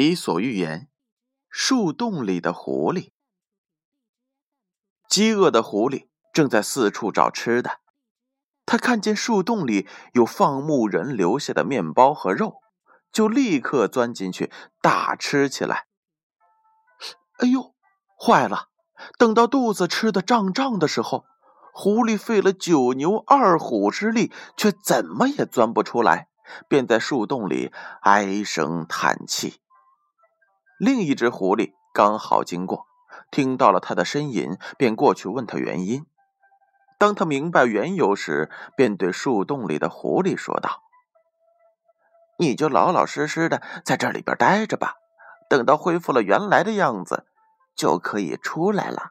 伊索寓言：树洞里的狐狸。饥饿的狐狸正在四处找吃的，他看见树洞里有放牧人留下的面包和肉，就立刻钻进去大吃起来。哎呦，坏了！等到肚子吃的胀胀的时候，狐狸费了九牛二虎之力，却怎么也钻不出来，便在树洞里唉声叹气。另一只狐狸刚好经过，听到了他的呻吟，便过去问他原因。当他明白缘由时，便对树洞里的狐狸说道：“你就老老实实的在这里边待着吧，等到恢复了原来的样子，就可以出来了。”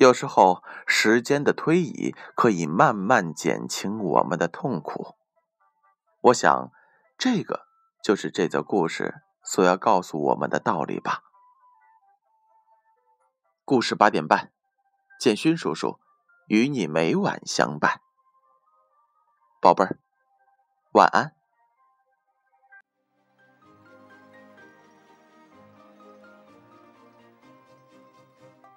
有时候，时间的推移可以慢慢减轻我们的痛苦。我想，这个。就是这则故事所要告诉我们的道理吧。故事八点半，建勋叔叔与你每晚相伴。宝贝儿，晚安。